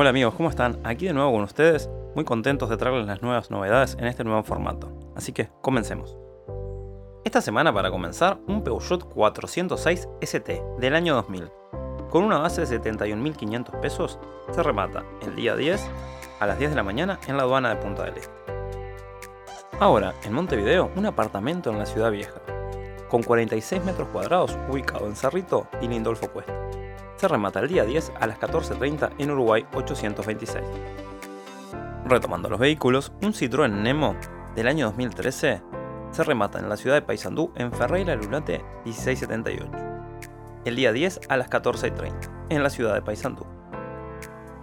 Hola amigos, ¿cómo están? Aquí de nuevo con ustedes, muy contentos de traerles las nuevas novedades en este nuevo formato. Así que comencemos. Esta semana para comenzar, un Peugeot 406 ST del año 2000, con una base de 71.500 pesos, se remata el día 10 a las 10 de la mañana en la aduana de Punta del Este. Ahora, en Montevideo, un apartamento en la ciudad vieja, con 46 metros cuadrados ubicado en Cerrito y Lindolfo Cuesta se remata el día 10 a las 14.30 en Uruguay 826. Retomando los vehículos, un Citroën Nemo del año 2013 se remata en la ciudad de Paysandú en Ferreira Lunate 1678. El día 10 a las 14.30 en la ciudad de Paysandú.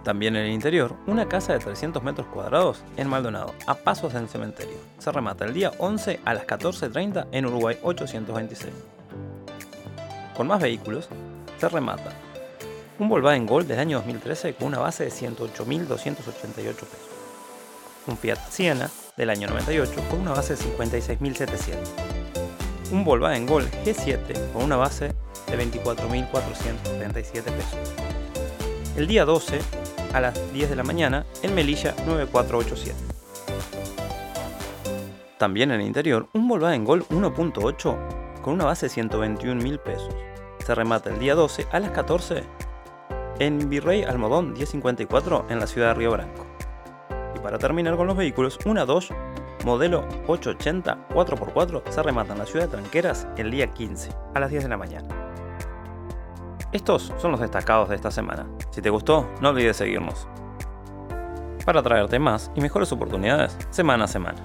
También en el interior, una casa de 300 metros cuadrados en Maldonado, a pasos del cementerio. Se remata el día 11 a las 14.30 en Uruguay 826. Con más vehículos, se remata un Volkswagen Gol del año 2013 con una base de 108.288 pesos. Un Fiat Siena del año 98 con una base de 56.700. Un Volkswagen Gol G7 con una base de 24.437 pesos. El día 12 a las 10 de la mañana en Melilla 9487. También en el interior, un Volkswagen Gol 1.8 con una base de 121.000 pesos. Se remata el día 12 a las 14 en Virrey Almodón 1054 en la ciudad de Río Branco. Y para terminar con los vehículos, una Dodge modelo 880 4x4 se remata en la ciudad de Tranqueras el día 15 a las 10 de la mañana. Estos son los destacados de esta semana. Si te gustó, no olvides seguirnos para traerte más y mejores oportunidades semana a semana.